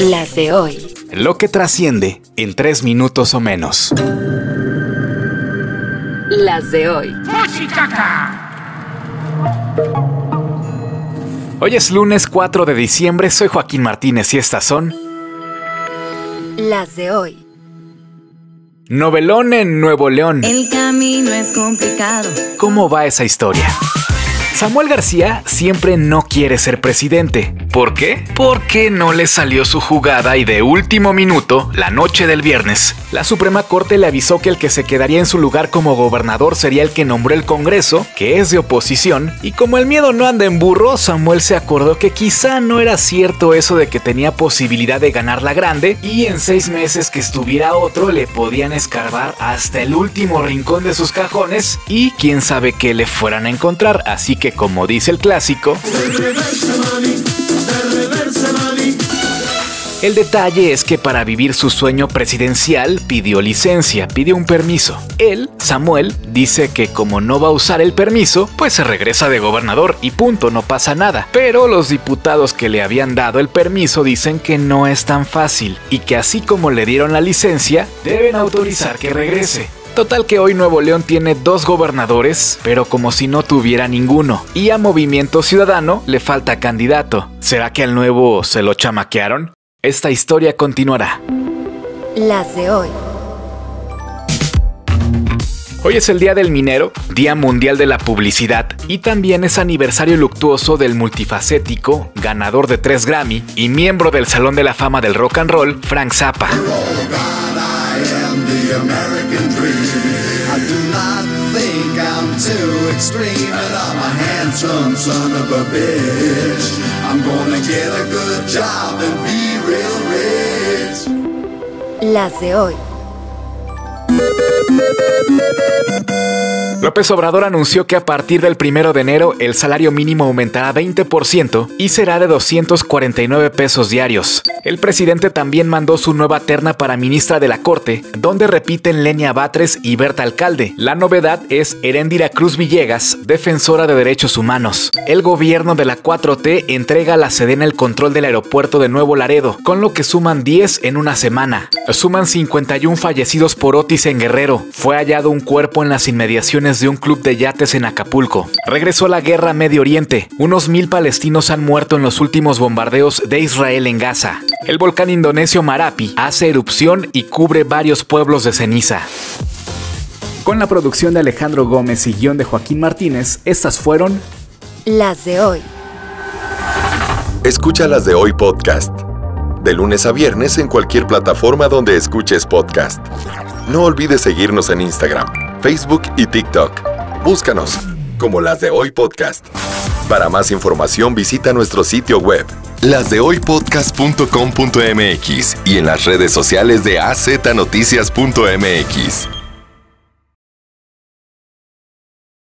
Las de hoy. Lo que trasciende en tres minutos o menos. Las de hoy. Hoy es lunes 4 de diciembre, soy Joaquín Martínez y estas son Las de hoy. Novelón en Nuevo León. El camino es complicado. ¿Cómo va esa historia? Samuel García siempre no quiere ser presidente. ¿Por qué? Porque no le salió su jugada y de último minuto, la noche del viernes, la Suprema Corte le avisó que el que se quedaría en su lugar como gobernador sería el que nombró el Congreso, que es de oposición, y como el miedo no anda en burro, Samuel se acordó que quizá no era cierto eso de que tenía posibilidad de ganar la grande y en seis meses que estuviera otro le podían escarbar hasta el último rincón de sus cajones y quién sabe qué le fueran a encontrar, así que como dice el clásico, el detalle es que para vivir su sueño presidencial pidió licencia, pidió un permiso. Él, Samuel, dice que como no va a usar el permiso, pues se regresa de gobernador y punto, no pasa nada. Pero los diputados que le habían dado el permiso dicen que no es tan fácil y que así como le dieron la licencia, deben autorizar que regrese. Total que hoy Nuevo León tiene dos gobernadores, pero como si no tuviera ninguno. Y a Movimiento Ciudadano le falta candidato. ¿Será que al nuevo se lo chamaquearon? Esta historia continuará. Las de hoy. Hoy es el Día del Minero, Día Mundial de la Publicidad y también es aniversario luctuoso del multifacético, ganador de 3 Grammy y miembro del Salón de la Fama del Rock and Roll, Frank Zappa. American dream. I do not think I'm too extreme, and I'm a handsome son of a bitch. I'm gonna get a good job and be real rich. Las de hoy. López Obrador anunció que a partir del primero de enero el salario mínimo aumentará 20% y será de 249 pesos diarios. El presidente también mandó su nueva terna para ministra de la Corte, donde repiten Lenia Batres y Berta Alcalde. La novedad es Herendira Cruz Villegas, defensora de derechos humanos. El gobierno de la 4T entrega a la Sedena el control del aeropuerto de Nuevo Laredo, con lo que suman 10 en una semana. Suman 51 fallecidos por Otis en Guerrero. Fue hallado un cuerpo en las inmediaciones de un club de yates en Acapulco. Regresó la guerra a Medio Oriente. Unos mil palestinos han muerto en los últimos bombardeos de Israel en Gaza. El volcán indonesio Marapi hace erupción y cubre varios pueblos de ceniza. Con la producción de Alejandro Gómez y guion de Joaquín Martínez, estas fueron las de hoy. Escucha las de hoy podcast. De lunes a viernes en cualquier plataforma donde escuches podcast. No olvides seguirnos en Instagram Facebook y TikTok. Búscanos como las de hoy podcast. Para más información visita nuestro sitio web lasdehoypodcast.com.mx y en las redes sociales de AZNoticias.mx.